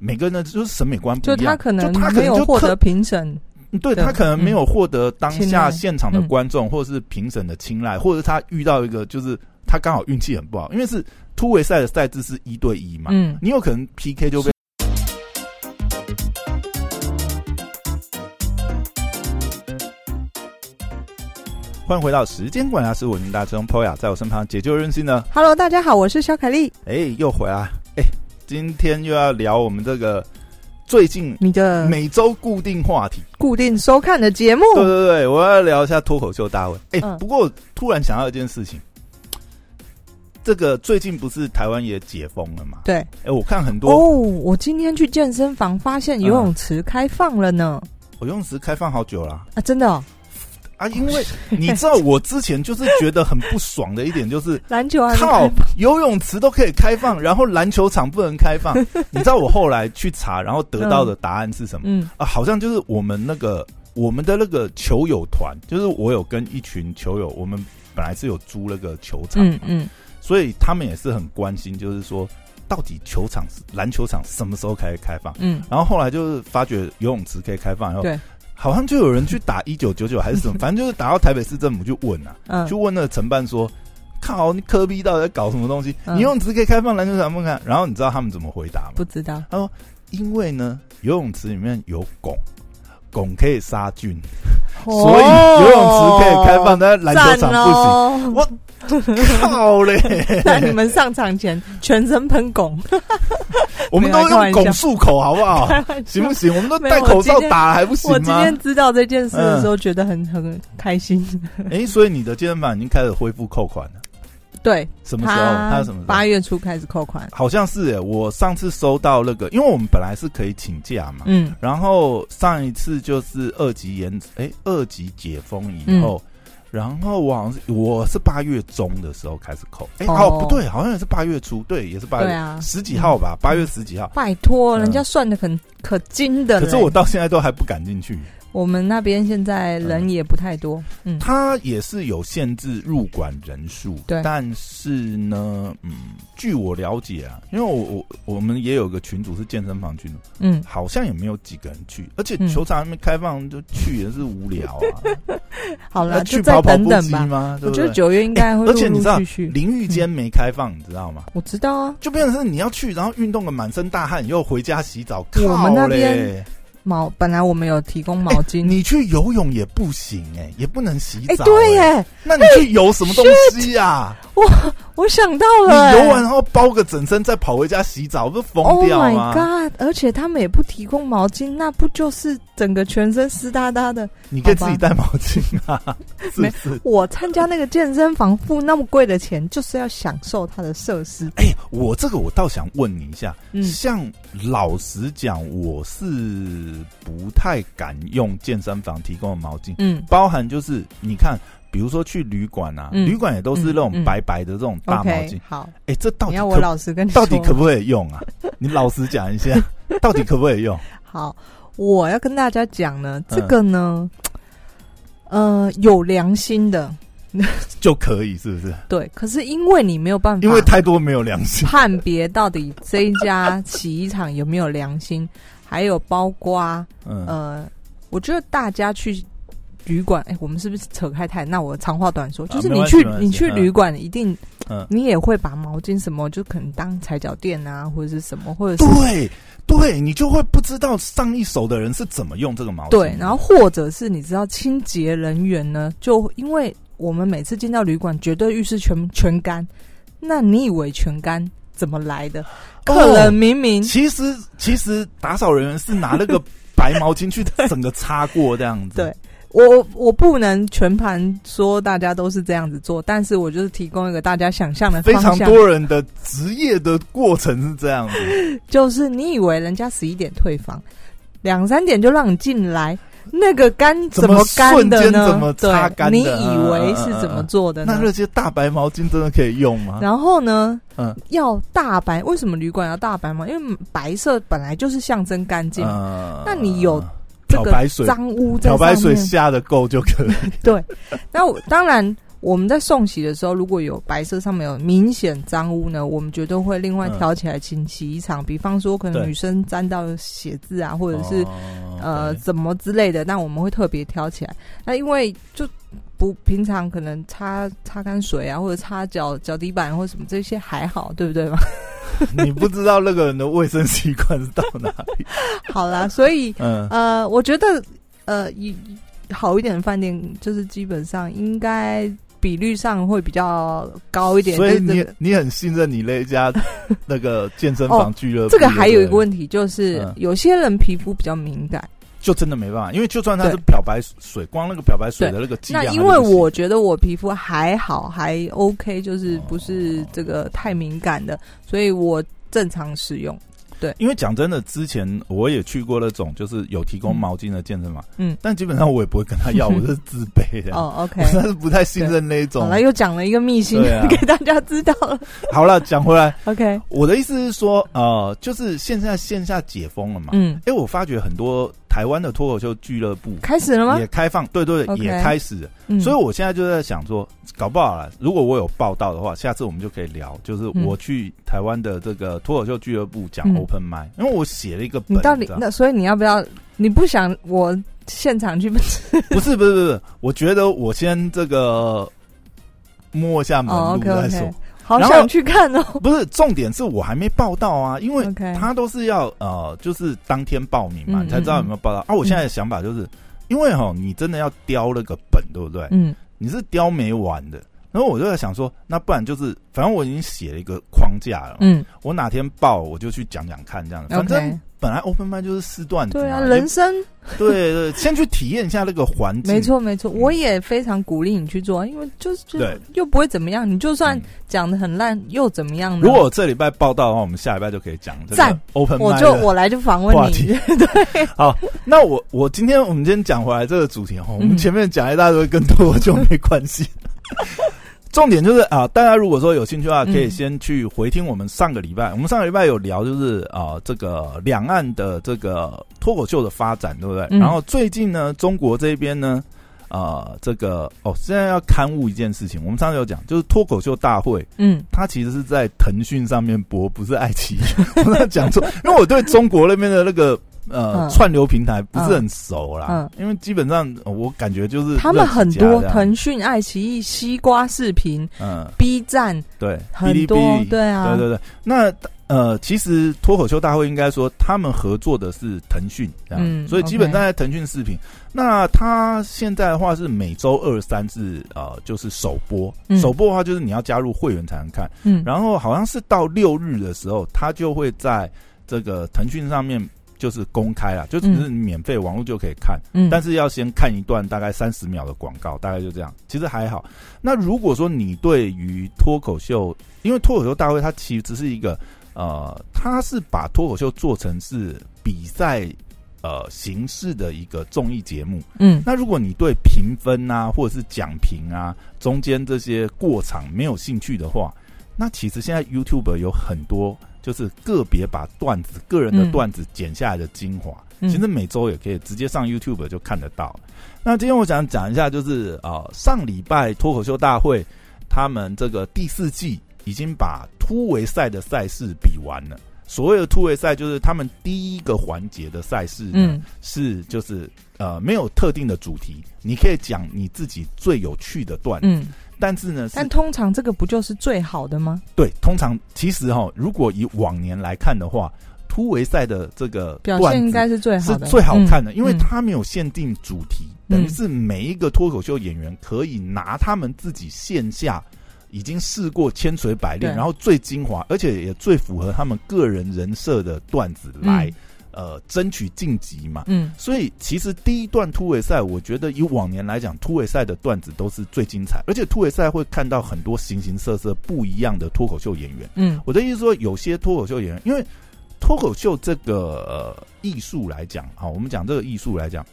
每个人的就是审美观不一样，就他可能就他可没能就获得评审，对他可能没有获得当下现场的嗯观众或者是评审的青睐，或者他遇到一个就是他刚好运气很不好，因为是突围赛的赛制是一对一嘛，嗯，你有可能 PK 就被。欢迎回到时间管家师，我是大中 Poya，在我身旁解救任性呢，Hello，大家好，我是小凯丽，哎，又回来，哎，今天又要聊我们这个最近你的每周固定话题。固定收看的节目。对对对，我要聊一下脱口秀大会。哎、嗯不过突然想到一件事情，这个最近不是台湾也解封了嘛？对哎、我看很多哦，我今天去健身房发现游泳池开放了呢。我游泳池开放好久了啊，真的哦，啊，因为你知道我之前就是觉得很不爽的一点就是。篮球靠，游泳池都可以开放，然后篮球场不能开放。你知道我后来去查，然后得到的答案是什么？嗯啊，好像就是我们那个我们的那个球友团，就是我有跟一群球友，我们本来是有租那个球场嘛嗯嗯，所以他们也是很关心，就是说到底球场篮球场什么时候可以开放？嗯，然后后来就是发觉游泳池可以开放，然后对，好像就有人去打一九九九还是什么，反正就是打到台北市政府去问啊，嗯去问那个承办说。靠！你科比到底在搞什么东西？嗯你游泳池可以开放，篮球场不看。然后你知道他们怎么回答吗？不知道。他说因为呢，游泳池里面有汞，汞可以杀菌，哦所以游泳池可以开放，但是篮球场不行。行我靠嘞！那你们上场前全身喷汞，我们都用汞漱口好不好？行不行？我们都戴口罩打还不行吗我今？天知道这件事的时候，觉得很很开心。哎，所以你的健身房已经开始恢复扣款了，对，什么时候？他什么时候？八月初开始扣款。好像是耶，我上次收到那个，因为我们本来是可以请假嘛，嗯然后上一次就是二级延，哎，二级解封以后，然后我好像是我是八月中的时候开始扣，哎，哦哦，不对，好像也是八月初，对，也是八月啊十几号吧，八月十几号。拜托，嗯人家算的很可精的。可是我到现在都还不敢进去。我们那边现在人也不太多。嗯，它也是有限制入馆人数，对但是呢，嗯，据我了解啊，因为我我我们也有个群主是健身房群组，嗯，好像也没有几个人去，而且嗯球场还没开放就去也是无聊啊。好了，去跑跑步等等吧。机吗？我觉得九月应该会陆而且你知道。淋浴间没开放，你知道吗？我知道啊，就变成是你要去，然后运动的满身大汗，又回家洗澡。我们那靠边嘞毛本来我们有提供毛巾。你去游泳也不行哎、也不能洗哎，澡、对那你去游什么东西呀、我想到了你了，游完然后包个整身，再跑回家洗澡，不是疯 Oh my god！而且他们也不提供毛巾，那不就是整个全身湿哒哒的？你可以自己带毛巾啊，是不是？我参加那个健身房付那么贵的钱，就是要享受它的设施。哎、我这个我倒想问你一下，嗯像老实讲，我是不太敢用健身房提供的毛巾，嗯包含就是你看，比如说去旅馆啊，嗯旅馆也都是那种白白的这种大毛巾好，哎、这到你要我老实跟你说，到底可不可以用啊？你老实讲一下，到底可不可以用？好？我要跟大家讲呢，嗯这个呢，呃，有良心的，就可以是不是？对。可是因为你没有办法，因为太多没有良心。判别到底这一家洗衣厂有没有良心，还有包括嗯，呃，我觉得大家去旅馆，哎、我们是不是扯开太？那我长话短说，啊就是你去你去旅馆，一定嗯你也会把毛巾什么，就可能当踩脚垫啊，或者是什么，或者是对对，你就会不知道上一手的人是怎么用这个毛巾。对，然后或者是你知道清洁人员呢，就因为我们每次进到旅馆，绝对浴室全全干，那你以为全干怎么来的？客人明明、其实其实打扫人员是拿那个白毛巾去整个擦过这样子。对我我不能全盘说大家都是这样子做，但是我就是提供一个大家想象的非常，多人的职业的过程是这样子。就是你以为人家十一点退房，两三点就让你进来，那个干怎么么干的呢？怎么擦干的，你以为是怎么做的呢？那那些大白毛巾真的可以用吗？然后呢，嗯要大白，为什么旅馆要大白吗？因为白色本来就是象征干净，嗯那你有这个漂白水，脏污在漂白。水下的够就可以。对，那我当然我们在送洗的时候，如果有白色上面有明显脏污呢，我们绝对会另外挑起来清洗一场。比方说，可能女生沾到血渍啊，或者是、哦呃怎么之类的，那我们会特别挑起来。那因为就不平常可能擦擦干水啊，或者擦脚脚底板或者什么这些还好，对不对嘛？你不知道那个人的卫生习惯是到哪里。好啦，所以嗯，呃，我觉得呃，一好一点的饭店就是基本上应该比率上会比较高一点。所以你你很信任你那一家那个健身房俱乐部。这个还有一个问题，就是嗯有些人皮肤比较敏感。就真的没办法，因为就算它是漂白水，光那个漂白水的那个剂量，那因为我觉得我皮肤还好，还 OK，就是不是这个太敏感的，所以我正常使用。对因为讲真的，之前我也去过那种就是有提供毛巾的健身房，嗯，但基本上我也不会跟他要，我是自卑的。哦，OK 我。真的是不太信任那一种好。了，又讲了一个秘辛啊 给大家知道了。好了，讲回来，OK，我的意思是说，呃，就是现在线下解封了嘛，嗯，哎，我发觉很多台湾的脱口秀俱乐部开始了吗也？开放，对对对也开始了。嗯，所以我现在就在想说，搞不好了，如果我有报道的话，下次我们就可以聊，就是嗯我去台湾的这个脱口秀俱乐部讲嗯 open m i 因为我写了一个本，你到底那所以你要不要？你不想我现场去？不是不是不是，我觉得我先这个摸一下门哦路再说。后想去看哦。不是重点是我还没报到啊，因为他都是要呃，就是当天报名嘛，嗯你才知道有没有报到。啊，我现在的想法就是，因为哈，你真的要雕那个本，对不对？嗯你是雕没完的。然后我就在想说，那不然就是，反正我已经写了一个框架了，嗯我哪天报我就去讲讲看，这样。反正本来 open i 就是四段子，对啊，人生。对对，先去体验一下那个环境，没错没错，我也非常鼓励你去做，因为就是就对。又不会怎么样，你就算嗯。讲的很烂又怎么样呢？如果我这礼拜报道的话，我们下礼拜就可以讲这个赞 open 我 mic 的就我来就访问你。对，好，那我我今天我们今天讲回来这个主题哦，我们嗯。前面讲一大堆跟脱口秀没关系。重点就是啊，大家如果说有兴趣的话，嗯可以先去回听我们上个礼拜，我们上个礼拜有聊就是啊，这个两岸的这个脱口秀的发展，对不对？嗯然后最近呢，中国这边呢，啊，这个哦，现在要刊物一件事情，我们上次有讲，就是脱口秀大会，嗯它其实是在腾讯上面播，不是爱奇艺。我在讲错，因为我对中国那边的那个呃、嗯串流平台不是很熟啦。嗯因为基本上呃我感觉就是他们很多腾讯、爱奇艺、西瓜视频、嗯 B 站对很哔哩多哔哩对啊对对对。那呃，其实脱口秀大会应该说他们合作的是腾讯，这样，嗯所以基本上在腾讯视频。那他现在的话是每周二三是呃就是首播，嗯首播的话就是你要加入会员才能看。嗯，然后好像是到六日的时候，他就会在这个腾讯上面就是公开了，就只是免费网络就可以看，嗯但是要先看一段大概三十秒的广告，大概就这样。其实还好。那如果说你对于脱口秀，因为脱口秀大会它其实只是一个呃，它是把脱口秀做成是比赛。呃，形式的一个综艺节目。嗯那如果你对评分啊，或者是讲评啊，中间这些过场没有兴趣的话，那其实现在 YouTube 有很多就是个别把段子、个人的嗯段子剪下来的精华，嗯其实每周也可以直接上 YouTube 就看得到。那今天我想讲一下，就是啊、呃上礼拜脱口秀大会他们这个第四季已经把突围赛的赛事比完了。所谓的突围赛，就是他们第一个环节的赛事呢，嗯是就是呃没有特定的主题，你可以讲你自己最有趣的段子，嗯，但是呢但通常这个不就是最好的吗？对，通常其实哈，如果以往年来看的话，突围赛的这个表现应该是最好的，是最好看的，因为嗯它没有限定主题，嗯。等于是每一个脱口秀演员可以拿他们自己线下已经试过千锤百炼，然后最精华，而且也最符合他们个人人设的段子来、呃争取晋级嘛。嗯所以其实第一段突围赛，我觉得以往年来讲，突围赛的段子都是最精彩，而且突围赛会看到很多形形色色不一样的脱口秀演员。嗯我的意思说，有些脱口秀演员，因为脱口秀这个呃艺术来讲，啊，我们讲这个艺术来讲，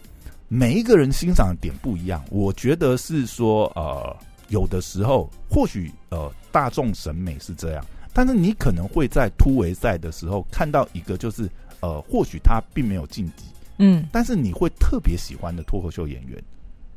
每一个人欣赏的点不一样。我觉得是说，呃，有的时候或许呃大众审美是这样，但是你可能会在突围赛的时候看到一个，就是呃，或许他并没有晋级，嗯。但是你会特别喜欢的脱口秀演员，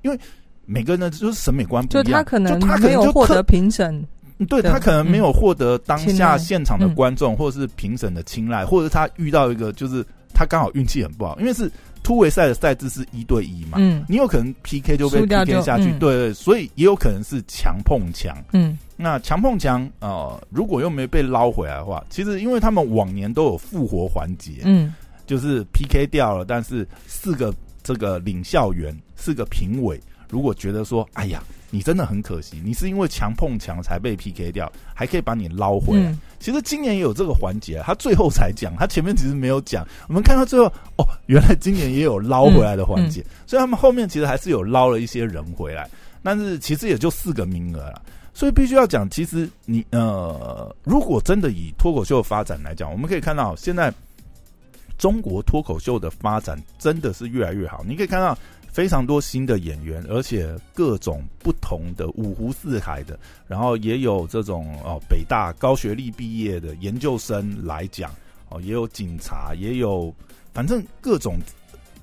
因为每个人的就是审美观不一样，他可能就他可没能就特有获得评审，对对他可能没有获得当下现场的嗯。观众或者是评审的青睐，或者是他遇到一个就是他刚好运气很不好，因为是突围赛的赛制是一对一嘛，嗯。你有可能 PK 就被 PK 下去，嗯。对对，所以也有可能是强碰强。嗯那强碰强，呃，如果又没被捞回来的话，其实因为他们往年都有复活环节，嗯就是 PK 掉了，但是四个这个领校员、四个评委，如果觉得说，哎呀，你真的很可惜，你是因为强碰强才被 PK 掉，还可以把你捞回来。嗯其实今年也有这个环节，他最后才讲，他前面其实没有讲。我们看到最后，哦，原来今年也有捞回来的环嗯节，所以他们后面其实还是有捞了一些人回来，但是其实也就四个名额了。所以必须要讲，其实你呃，如果真的以脱口秀的发展来讲，我们可以看到现在中国脱口秀的发展真的是越来越好。你可以看到非常多新的演员，而且各种不同的五湖四海的，然后也有这种哦北大高学历毕业的研究生来讲哦，也有警察，也有反正各种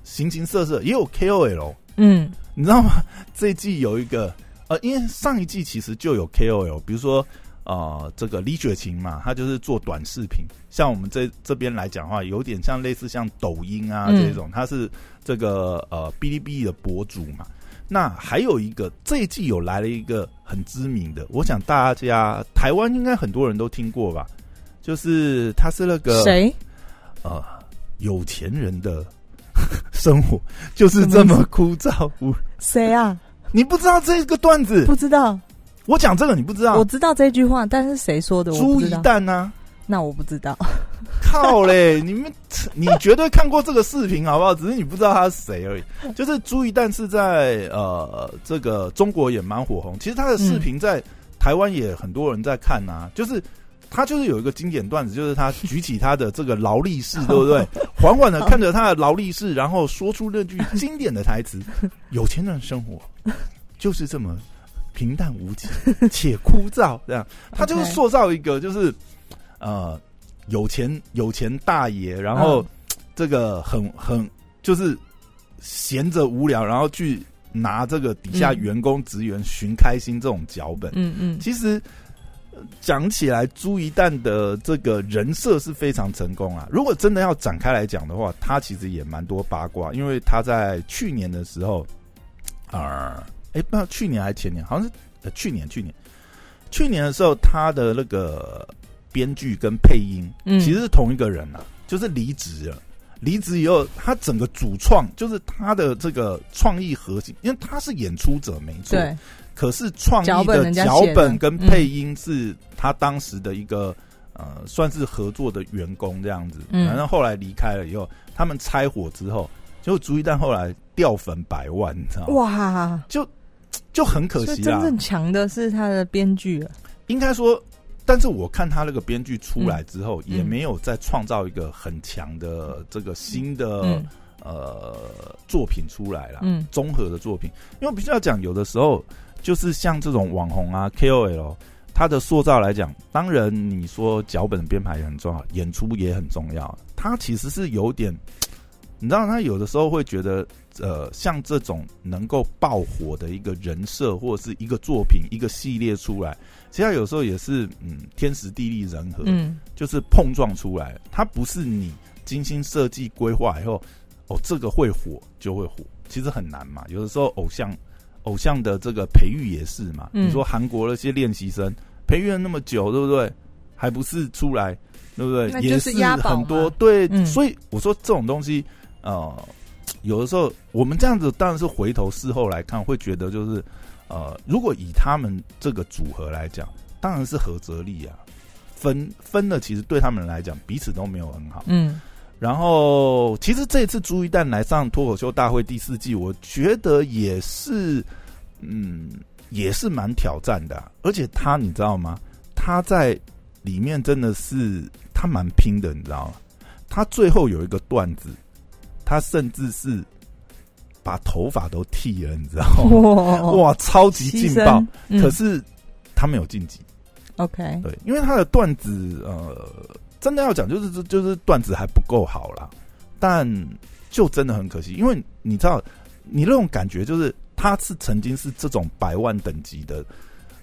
形形色色，也有 KOL。嗯你知道吗？这一季有一个呃，因为上一季其实就有 KOL，比如说呃，这个李雪琴嘛，她就是做短视频。像我们这这边来讲的话，有点像类似像抖音啊嗯这种，她是这个呃哔哩哔哩的博主嘛。那还有一个这一季有来了一个很知名的，我想大家台湾应该很多人都听过吧，就是他是那个谁？呃有钱人的 生活就是这么枯燥无谁啊？你不知道这个段子？不知道。我讲这个你不知道？我知道这句话，但是谁说的我猪一。蛋呢、那我不知道。靠嘞！你们你绝对看过这个视频好不好？只是你不知道他是谁而已。就是朱一蛋是在呃这个中国也蛮火红，其实他的视频在台湾也很多人在看呐、就是。他就是有一个经典段子，就是他举起他的这个劳力士，对不对？缓缓的看着他的劳力士，然后说出那句经典的台词：“有钱人的生活就是这么平淡无奇且枯燥。”这样，他就是塑造一个就是呃有钱有钱大爷，然后嗯这个很很就是闲着无聊，然后去拿这个底下嗯员工职员寻开心这种脚本。嗯嗯其实呃讲起来，朱一旦的这个人设是非常成功啊。如果真的要展开来讲的话，他其实也蛮多八卦，因为他在去年的时候，啊、哎，不知道去年还是前年，好像是呃去年，去年，去年的时候，他的那个编剧跟配音嗯，其实是同一个人啊，就是离职了。离职以后，他整个主创就是他的这个创意核心，因为他是演出者没错，对，可是创意的脚本跟嗯配音是他当时的一个、呃，算是合作的员工这样子。嗯反正后来离开了以后，他们拆伙之后，结果朱一丹后来掉粉百万，你知道吗？哇，就就很可惜啦。真正强的是他的编剧了。应该说，但是我看他那个编剧出来之后，嗯也没有再创造一个很强的这个新的、嗯呃作品出来了。嗯综合的作品，因为必须要讲，有的时候就是像这种网红啊、KOL，他的塑造来讲，当然你说脚本编排也很重要，演出也很重要。他其实是有点，你知道，他有的时候会觉得，呃，像这种能够爆火的一个人设或者是一个作品、一个系列出来，其实他有时候也是嗯天时地利人和，嗯就是碰撞出来，它不是你精心设计规划以后，哦，这个会火就会火，其实很难嘛。有的时候偶像偶像的这个培育也是嘛。嗯你说韩国那些练习生培育了那么久，对不对？还不是出来，对不对？也是押宝很多对，嗯所以我说这种东西，呃，有的时候我们这样子当然是回头事后来看，会觉得就是呃，如果以他们这个组合来讲，当然是何泽利啊。分分了，其实对他们来讲，彼此都没有很好。嗯然后，其实这次朱一蛋来上脱口秀大会第四季，我觉得也是，嗯，也是蛮挑战的啊、而且他，你知道吗？他在里面真的是他蛮拼的，你知道吗？他最后有一个段子，他甚至是把头发都剃了，你知道吗？哇哇，超级劲爆！嗯可是他没有晋级。OK，对，因为他的段子，呃，真的要讲，就是就是段子还不够好啦，但就真的很可惜，因为你知道，你那种感觉就是他是曾经是这种百万等级的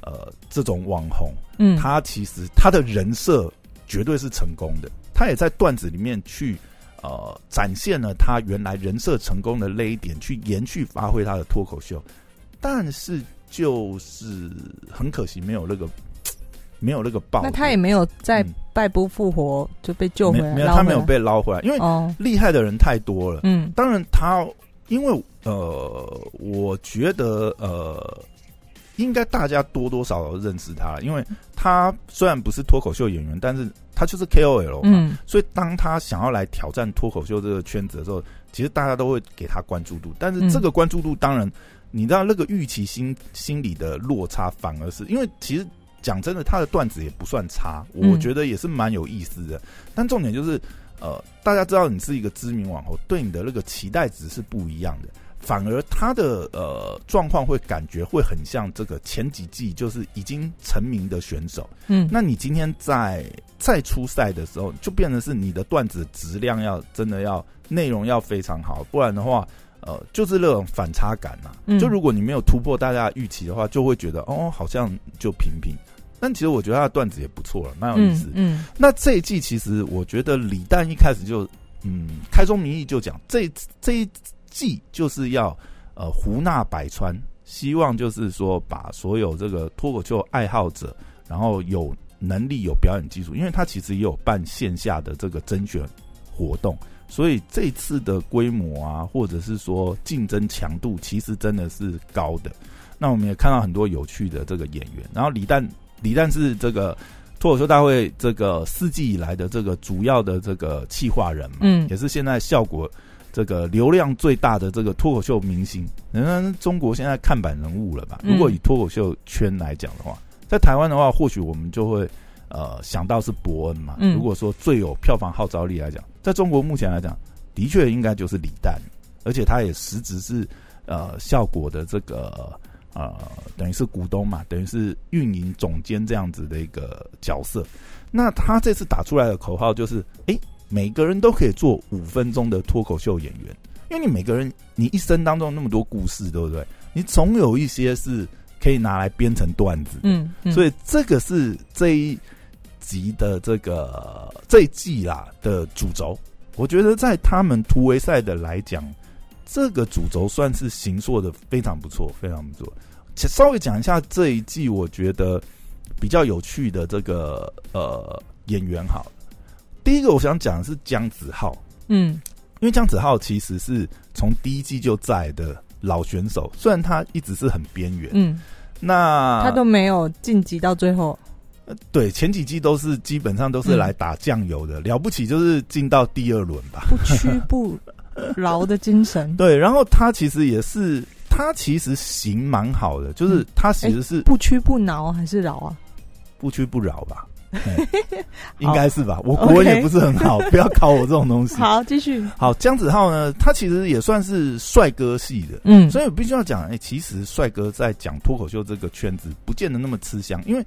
呃这种网红，嗯，他其实他的人设绝对是成功的，他也在段子里面去呃展现了他原来人设成功的那一点，去延续发挥他的脱口秀，但是就是很可惜没有那个 没有那个爆，那他也没有在嗯。败不复活就被救回来，没没有他没有被捞回来，因为哦，厉害的人太多了。嗯。当然他因为呃，我觉得呃，应该大家多多少少认识他，因为他虽然不是脱口秀演员，但是他就是 KOL 嘛，嗯所以当他想要来挑战脱口秀这个圈子的时候，其实大家都会给他关注度。但是这个关注度，当然你知道那个预期心心理的落差，反而是因为其实讲真的，他的段子也不算差，嗯我觉得也是蛮有意思的。但重点就是，呃，大家知道你是一个知名网红，对你的那个期待值是不一样的。反而他的呃状况会感觉会很像这个前几季就是已经成名的选手，嗯，那你今天在再出赛的时候，就变成是你的段子质量要真的要内容要非常好，不然的话，呃，就是那种反差感啊、嗯。就如果你没有突破大家的预期的话，就会觉得哦，好像就平平。但其实我觉得他的段子也不错了，蛮有意思。嗯那这一季其实我觉得李诞一开始就嗯开宗明义就讲，这这一季就是要呃胡纳百川，希望就是说把所有这个脱口秀爱好者，然后有能力有表演技术，因为他其实也有办线下的这个甄选活动，所以这次的规模啊，或者是说竞争强度，其实真的是高的。那我们也看到很多有趣的这个演员，然后李诞李诞是这个脱口秀大会这个四季以来的这个主要的这个企划人嘛，嗯也是现在效果这个流量最大的这个脱口秀明星，人家中国现在看板人物了吧？嗯如果以脱口秀圈来讲的话，在台湾的话，或许我们就会呃想到是伯恩嘛。嗯如果说最有票房号召力来讲，在中国目前来讲，的确应该就是李诞，而且他也实质是呃效果的这个呃等于是股东嘛，等于是运营总监这样子的一个角色。那他这次打出来的口号就是：诶，每个人都可以做五分钟的脱口秀演员，因为你每个人你一生当中那么多故事，对不对？你总有一些是可以拿来编成段子。嗯嗯，所以这个是这一集的这个这一季啦的主轴。我觉得在他们突围赛的来讲，这个主轴算是形塑的非常不错，非常不错。且稍微讲一下这一季，我觉得比较有趣的这个呃演员好了。第一个我想讲的是姜子浩，嗯。因为姜子浩其实是从第一季就在的老选手，虽然他一直是很边缘，嗯，那他都没有晋级到最后，呃对，前几季都是基本上都是来打酱油的，了不起就是进到第二轮吧。不屈不挠的精神，对，然后他其实也是，他其实行蛮好的，就是他其实是不屈不挠还是挠啊？不屈不挠吧，嘿 应该是吧？我国文也不是很好，不要考我这种东西。好，继续，好，姜子浩呢，他其实也算是帅哥系的，嗯，所以我必须要讲，哎、其实帅哥在讲脱口秀这个圈子，不见得那么吃香，因为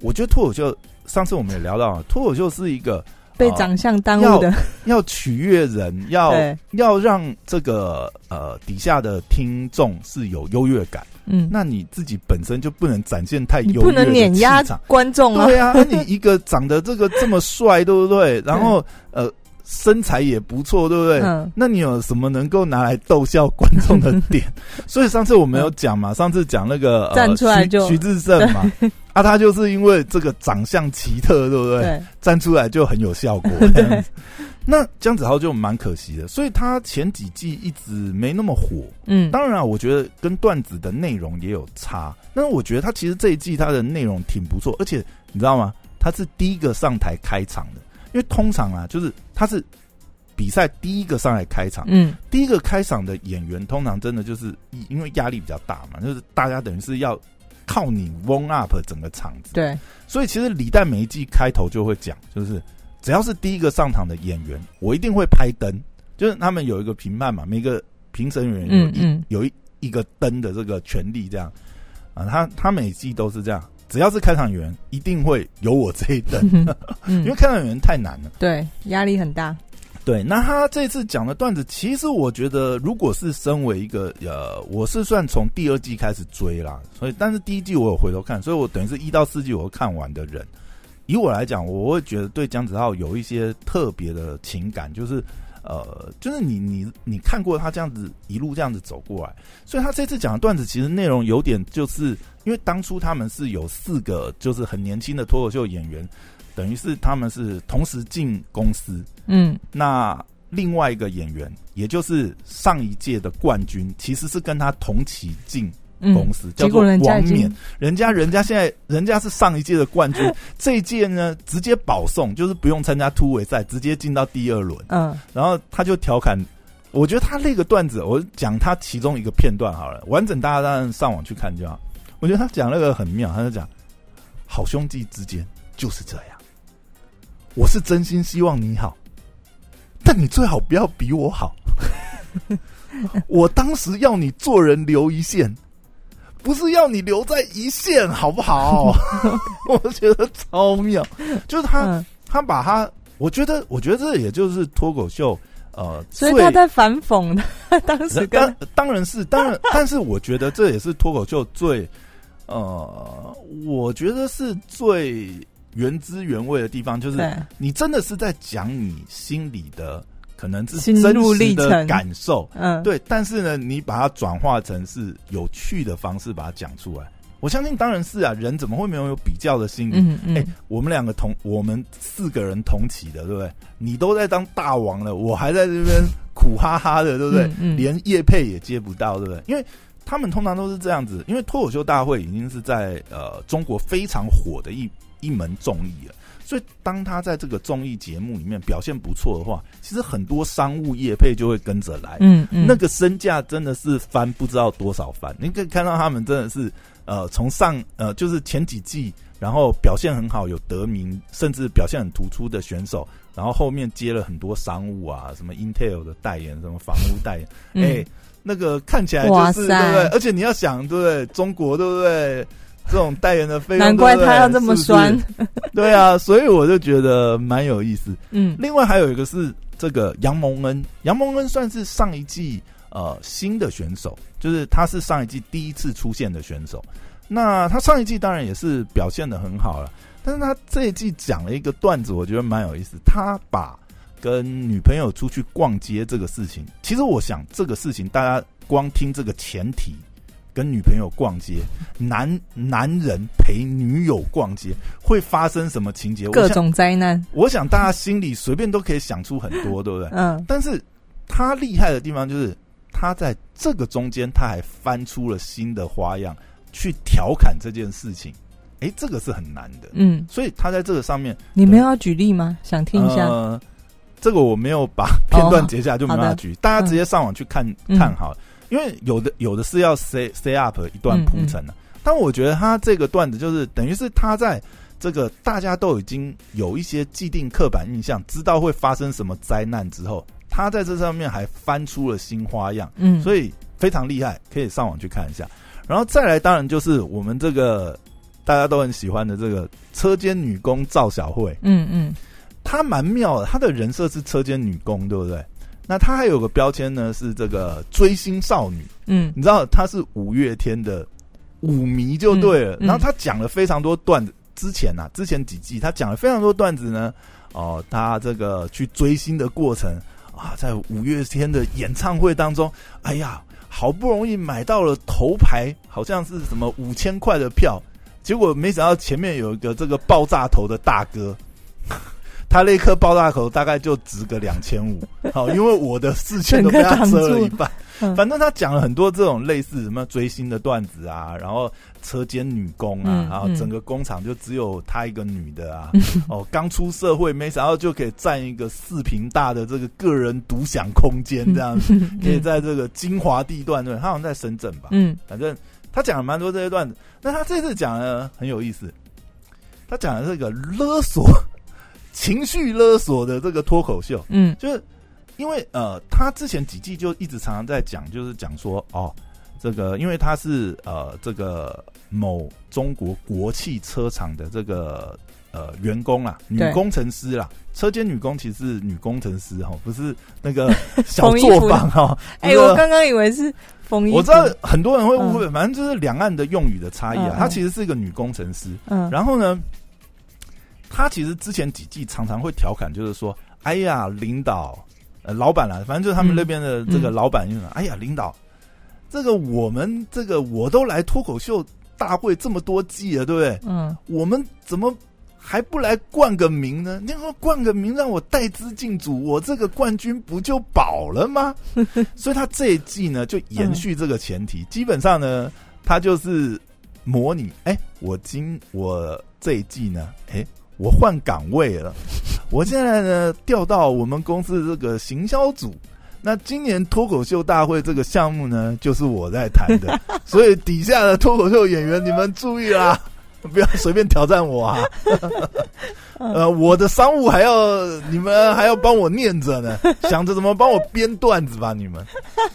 我觉得脱口秀，上次我们也聊到了，脱口秀是一个被呃长相耽误的，要 取悦人，要，要让这个呃底下的听众是有优越感，嗯，那你自己本身就不能展现太你不能优越的碾压观众啊，对啊，那你 一个长得这个这么帅，对不对？然后呃身材也不错，对不对？嗯那你有什么能够拿来逗笑观众的点？所以上次我们有讲嘛，上次讲那个、呃、站出来就徐徐志胜嘛，啊，他就是因为这个长相奇特，对不对？对，站出来就很有效果。这样子 那姜子豪就蛮可惜的，所以他前几季一直没那么火。嗯，当然啊，我觉得跟段子的内容也有差，但是我觉得他其实这一季他的内容挺不错，而且你知道吗？他是第一个上台开场的，因为通常啊，就是他是比赛第一个上来开场，嗯。第一个开场的演员通常真的就是因为压力比较大嘛，就是大家等于是要靠你 warm up 整个场子，对，所以其实李诞每一季开头就会讲，就是只要是第一个上场的演员，我一定会拍灯，就是他们有一个评判嘛，每个评审员有一、嗯嗯。有一一个灯的这个权利，这样。啊，他他每季都是这样，只要是开场员，一定会有我这一等，嗯 因为开场员太难了。对，压力很大，对，那他这次讲的段子，其实我觉得，如果是身为一个呃，我是算从第二季开始追啦，所以但是第一季我有回头看，所以我等于是一到四季我都看完的人。以我来讲，我会觉得对姜子浩有一些特别的情感，就是呃，就是你你你看过他这样子一路这样子走过来，所以他这次讲的段子其实内容有点，就是因为当初他们是有四个就是很年轻的脱口秀演员。等于是他们是同时进公司，嗯，那另外一个演员，也就是上一届的冠军，其实是跟他同期进公司，叫做王冕。人家人家现在人家是上一届的冠军，这一届呢直接保送，就是不用参加突围赛，直接进到第二轮。嗯，然后他就调侃，我觉得他那个段子，我讲他其中一个片段好了，完整大家当然上网去看就好。我觉得他讲那个很妙，他就讲好兄弟之间就是这样。我是真心希望你好，但你最好不要比我好。我当时要你做人留一线，不是要你留在一线，好不好？我觉得超妙，就是他，他把他，我觉得，我觉得这也就是脱口秀，呃，所以他在反讽的，当时当当然是当然，但是我觉得这也是脱口秀最，呃，我觉得是最。原汁原味的地方，就是你真的是在讲你心里的可能是真实的感受，嗯，对。但是呢，你把它转化成是有趣的方式把它讲出来，我相信当然是啊，人怎么会没有有比较的心理？嗯嗯。哎，我们两个同我们四个人同起的，对不对？你都在当大王了，我还在这边苦哈哈的，对不对？连叶配也接不到，对不对？因为他们通常都是这样子，因为脱口秀大会已经是在呃中国非常火的一。一门综艺了，所以当他在这个综艺节目里面表现不错的话，其实很多商务业配就会跟着来，嗯嗯，那个身价真的是翻不知道多少番。你可以看到他们真的是，呃，从上呃就是前几季，然后表现很好，有得名，甚至表现很突出的选手，然后后面接了很多商务啊，什么 Intel 的代言，什么房屋代言，哎，那个看起来就是对不对？而且你要想，对不对？中国对不对？这种代言的费用，难怪他要这么酸。对啊，所以我就觉得蛮有意思。嗯，另外还有一个是这个杨蒙恩，杨蒙恩算是上一季呃新的选手，就是他是上一季第一次出现的选手。那他上一季当然也是表现的很好了，但是他这一季讲了一个段子，我觉得蛮有意思。他把跟女朋友出去逛街这个事情，其实我想这个事情大家光听这个前提。跟女朋友逛街，男男人陪女友逛街会发生什么情节？各种灾难。我想大家心里随便都可以想出很多，对不对？嗯。但是他厉害的地方就是，他在这个中间，他还翻出了新的花样去调侃这件事情。哎，这个是很难的。嗯。所以他在这个上面，你们要举例吗？想听一下。这个我没有把片段截下来，就没法举。大家直接上网去看看好。因为有的有的是要 say say up 一段铺陈的，但我觉得他这个段子就是等于是他在这个大家都已经有一些既定刻板印象，知道会发生什么灾难之后，他在这上面还翻出了新花样，嗯，所以非常厉害，可以上网去看一下。然后再来，当然就是我们这个大家都很喜欢的这个车间女工赵小慧，嗯嗯，她蛮妙的，她的人设是车间女工，对不对？那他还有个标签呢，是这个追星少女。嗯，你知道她是五月天的舞迷就对了。然后他讲了非常多段子，之前呐，之前几季他讲了非常多段子呢。哦，他这个去追星的过程啊，在五月天的演唱会当中，哎呀，好不容易买到了头牌，好像是什么五千块的票，结果没想到前面有一个这个爆炸头的大哥。他那颗爆炸口大概就值个两千五，好，因为我的四千都被他遮了一半。反正他讲了很多这种类似什么追星的段子啊，然后车间女工啊，然后整个工厂就只有他一个女的啊，哦，刚出社会没想到就可以占一个四平大的这个个人独享空间，这样子 可以在这个精华地段对，他好像在深圳吧，嗯，反正他讲了蛮多这些段子。那他这次讲的很有意思，他讲的这个勒索。情绪勒索的这个脱口秀，嗯，就是因为呃，他之前几季就一直常常在讲，就是讲说哦，这个因为他是呃这个某中国国汽车厂的这个呃员工啦，女工程师啦，车间女工其实是女工程师哈，不是那个小作坊哈。哎、这个我刚刚以为是我知道很多人会误会，反正就是两岸的用语的差异啊她其实是一个女工程师，嗯，然后呢，她其实之前几季常常会调侃，就是说，哎呀，领导，呃，老板啦，反正就是他们嗯那边的这个嗯老板，就是、哎呀，领导，这个我们这个我都来脱口秀大会这么多季了，对不对？嗯我们怎么还不来冠个名呢？你说冠个名让我带资进组，我这个冠军不就保了吗？所以他这一季呢，就延续这个前提，基本上呢，他就是模拟，哎、我今我这一季呢，哎、我换岗位了，我现在呢调到我们公司这个行销组。那今年脱口秀大会这个项目呢，就是我在谈的，所以底下的脱口秀演员，你们注意啦，不要随便挑战我啊！呃，我的商务还要你们还要帮我念着呢，想着怎么帮我编段子吧，你们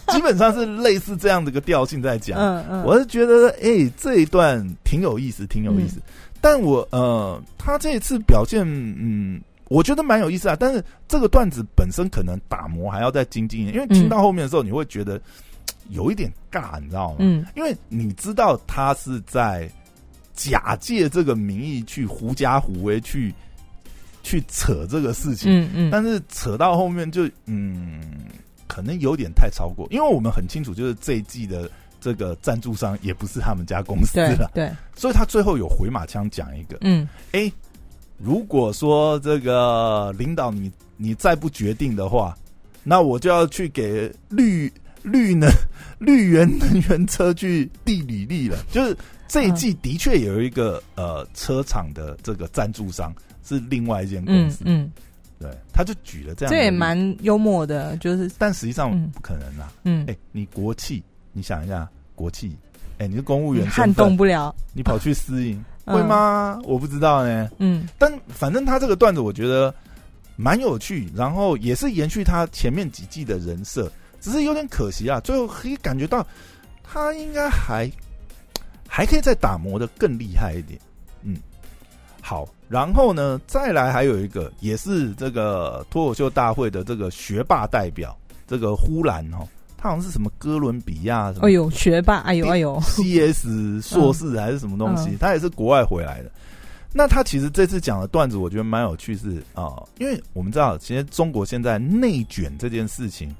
基本上是类似这样的一个调性在讲。嗯嗯，我是觉得，哎、这一段挺有意思，挺有意思。但我呃，他这一次表现，嗯，我觉得蛮有意思啊。但是这个段子本身可能打磨还要再精进一点，因为听到后面的时候，你会觉得嘖有一点尬，你知道吗？嗯因为你知道他是在假借这个名义去狐假虎威，去去扯这个事情。嗯嗯，但是扯到后面就嗯，可能有点太超过，因为我们很清楚，就是这一季的这个赞助商也不是他们家公司了，对。对，所以他最后有回马枪讲一个，嗯。哎、如果说这个领导你你再不决定的话，那我就要去给绿绿能绿源能源车去递履历了。就是这一季的确有一个呃车厂的这个赞助商是另外一间公司，嗯嗯，对，他就举了这样这也蛮幽默的，就是但实际上嗯。不可能啦。嗯。哎、，你国企，你想一下，国企，哎、你是公务员你撼动不了，你跑去私营，嗯会吗？我不知道呢。嗯但反正他这个段子，我觉得蛮有趣，然后也是延续他前面几季的人设，只是有点可惜啊。最后可以感觉到他应该还还可以再打磨的更厉害一点。嗯，好，然后呢，再来还有一个也是这个脱口秀大会的这个学霸代表，这个呼兰哦，他好像是什么哥伦比亚什么哎呦学霸，哎呦哎呦，CS 硕士还是什么东西，嗯他也是国外回来的。那他其实这次讲的段子，我觉得蛮有趣是，啊，因为我们知道，其实中国现在内卷这件事情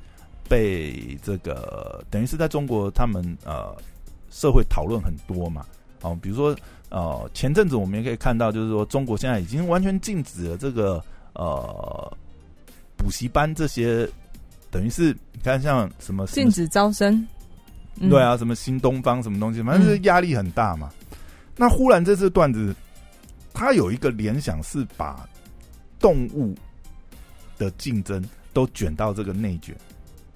被这个等于是在中国他们呃社会讨论很多嘛。哦，比如说呃前阵子我们也可以看到，就是说中国现在已经完全禁止了这个呃补习班这些，等于是你看像什么禁止招生，嗯对，啊，什么新东方什么东西，反正就是压力很大嘛。那忽然这次段子，他有一个联想是把动物的竞争都卷到这个内卷，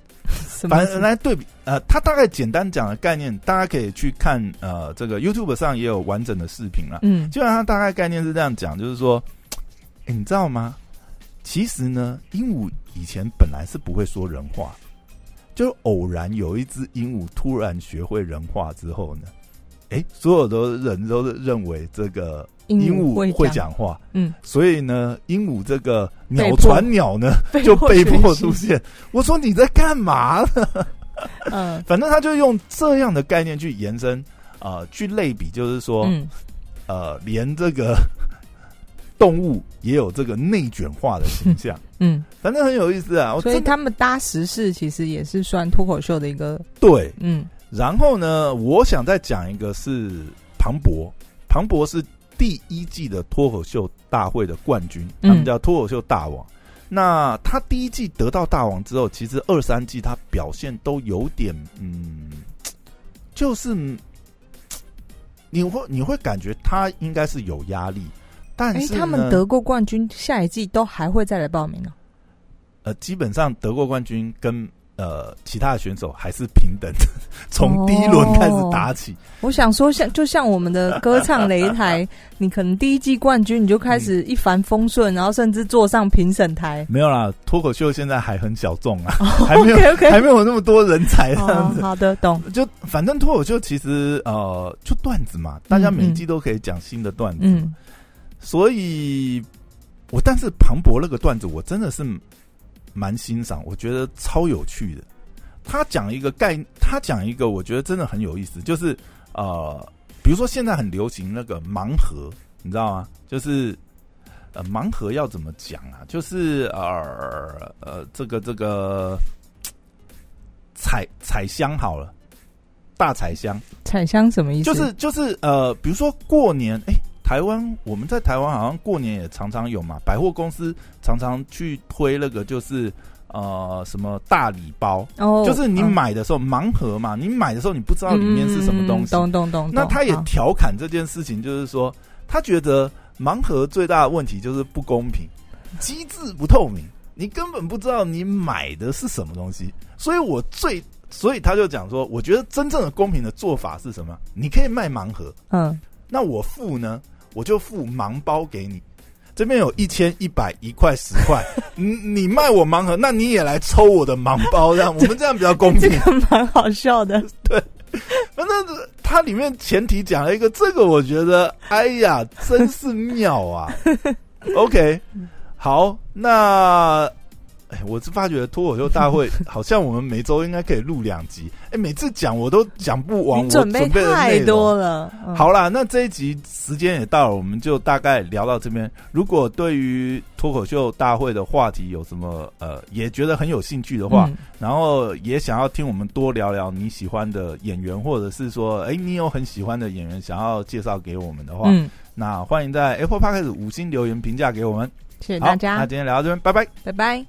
反正来对比，呃，他大概简单讲的概念，大家可以去看，呃，这个 YouTube 上也有完整的视频了。嗯基本上大概概念是这样讲，就是说，哎、你知道吗？其实呢，鹦鹉以前本来是不会说人话，就偶然有一只鹦鹉突然学会人话之后呢，哎、所有的人都认为这个鹦鹉会会，讲话，嗯，所以呢，鹦鹉这个鸟传鸟呢 就被迫，出现。我说你在干嘛呢？嗯反正他就用这样的概念去延伸，呃，去类比，就是说，嗯呃，连这个动物也有这个内卷化的形象，嗯，反正很有意思啊。所以他们搭时事其实也是算脱口秀的一个，对，嗯。然后呢，我想再讲一个是庞博，庞博是第一季的脱口秀大会的冠军，他们嗯叫脱口秀大王。那他第一季得到大王之后，其实二三季他表现都有点，嗯，就是嗯你会你会感觉他应该是有压力，但哎，他们得过冠军，下一季都还会再来报名哦。呃，基本上得过冠军跟呃其他的选手还是平等的，从第一轮开始打起。我想说像，就像我们的歌唱擂台，你可能第一季冠军你就开始一帆风顺，然后甚至坐上评审台。没有啦，脱口秀现在还很小众啊，还没有还没有那么多人才这样哦，好的，懂。就反正脱口秀其实呃就段子嘛，大家每一季都可以讲新的段子。嗯所以我但是庞博那个段子我真的是蛮欣赏，我觉得超有趣的。他讲一个概，他讲一个我觉得真的很有意思，就是呃，比如说现在很流行那个盲盒，你知道吗？就是呃，盲盒要怎么讲啊？就是呃呃，这个这个彩彩箱好了，大彩箱，彩箱什么意思？就是就是呃，比如说过年，哎，台湾我们在台湾好像过年也常常有嘛，百货公司常常去推那个就是。呃，什么大礼包？哦，就是你买的时候盲盒嘛，你买的时候你不知道里面是什么东西。咚咚咚。那他也调侃这件事情，就是说他觉得盲盒最大的问题就是不公平，机制不透明，你根本不知道你买的是什么东西。所以我最，所以他就讲说，我觉得真正的公平的做法是什么？你可以卖盲盒，嗯，那我付呢，我就付盲包给你。这边有一千一百一块十块，你你卖我盲盒，那你也来抽我的盲包，这样我们这样比较公平。这个蛮好笑的，对。反正它里面前提讲了一个，这个我觉得，哎呀，真是妙啊。OK，好，那。哎，我是发觉脱口秀大会 好像我们每周应该可以录两集。哎，每次讲我都讲不完，我准备太多了。好啦，那这一集时间也到了，我们就大概聊到这边。如果对于脱口秀大会的话题有什么呃，也觉得很有兴趣的话，然后也想要听我们多聊聊你喜欢的演员，或者是说，哎，你有很喜欢的演员想要介绍给我们的话，那欢迎在 Apple Park 五星留言评价给我们。谢谢大家。那今天聊到这边，拜拜，拜拜。